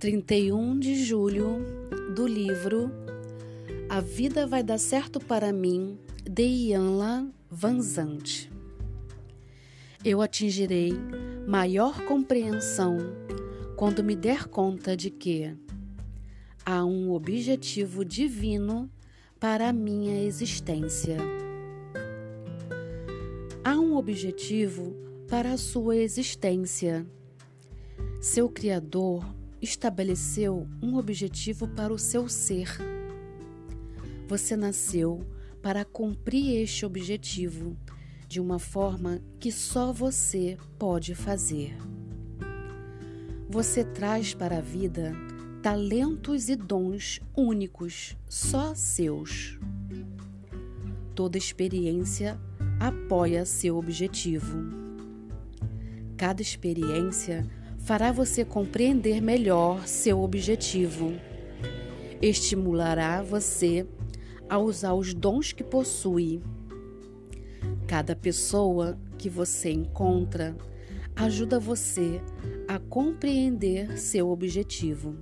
31 de julho do livro A Vida Vai Dar Certo para Mim, de Ianla Vanzante. Eu atingirei maior compreensão quando me der conta de que há um objetivo divino para a minha existência. Há um objetivo para a sua existência. Seu Criador estabeleceu um objetivo para o seu ser. Você nasceu para cumprir este objetivo de uma forma que só você pode fazer. Você traz para a vida talentos e dons únicos, só seus. Toda experiência apoia seu objetivo. Cada experiência fará você compreender melhor seu objetivo. Estimulará você a usar os dons que possui. Cada pessoa que você encontra ajuda você a compreender seu objetivo.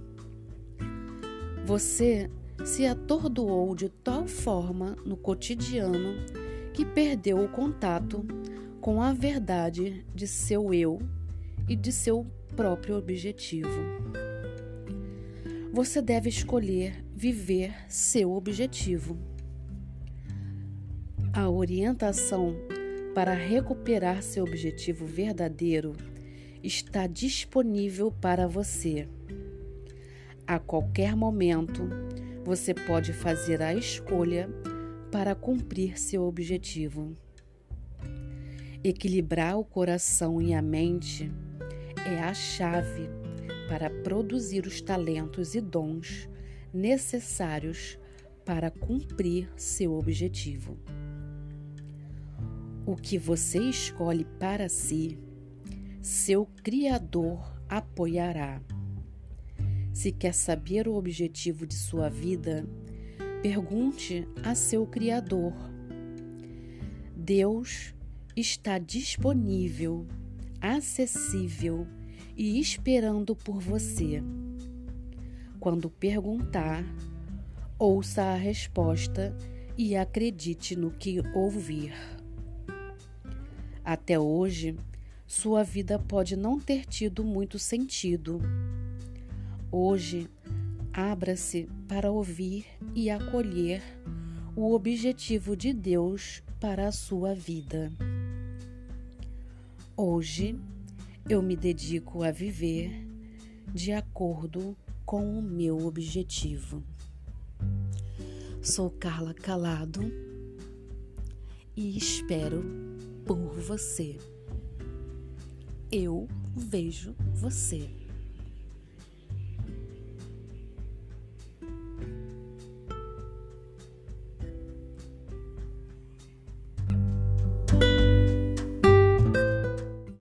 Você se atordoou de tal forma no cotidiano que perdeu o contato com a verdade de seu eu e de seu próprio objetivo. Você deve escolher viver seu objetivo. A orientação para recuperar seu objetivo verdadeiro está disponível para você. A qualquer momento, você pode fazer a escolha para cumprir seu objetivo. Equilibrar o coração e a mente é a chave para produzir os talentos e dons necessários para cumprir seu objetivo. O que você escolhe para si, seu Criador apoiará. Se quer saber o objetivo de sua vida, pergunte a seu Criador. Deus está disponível, acessível e esperando por você. Quando perguntar, ouça a resposta e acredite no que ouvir. Até hoje, sua vida pode não ter tido muito sentido. Hoje, abra-se para ouvir e acolher o objetivo de Deus para a sua vida. Hoje, eu me dedico a viver de acordo com o meu objetivo. Sou Carla Calado e espero por você. Eu vejo você.